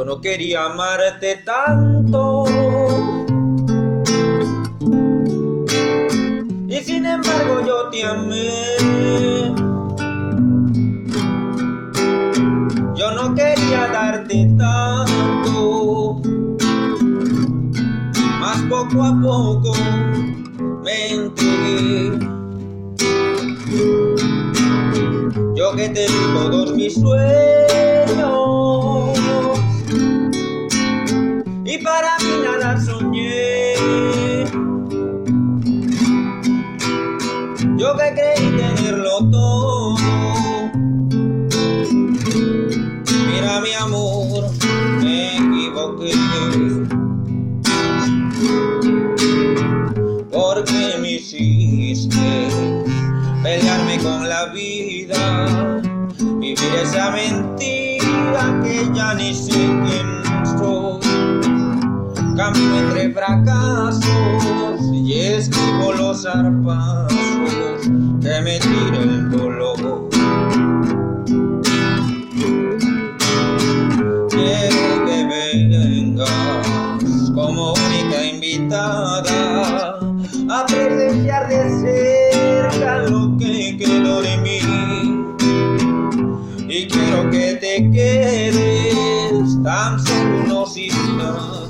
yo no quería amarte tanto. Y sin embargo yo te amé. Yo no quería darte tanto. Más poco a poco me entregué. Yo que te di todos mis sueños para mí nada soñé. Yo que creí tenerlo todo. Mira mi amor, me equivoqué. Porque me hiciste pelearme con la vida, vivir esa mentira que ya ni sé quién. Entre fracasos y esquivo los zarpazos que me tira el dolor. Quiero que vengas como única invitada a presenciar de cerca lo que quedó de mí. Y quiero que te quedes tan solo unos instantes.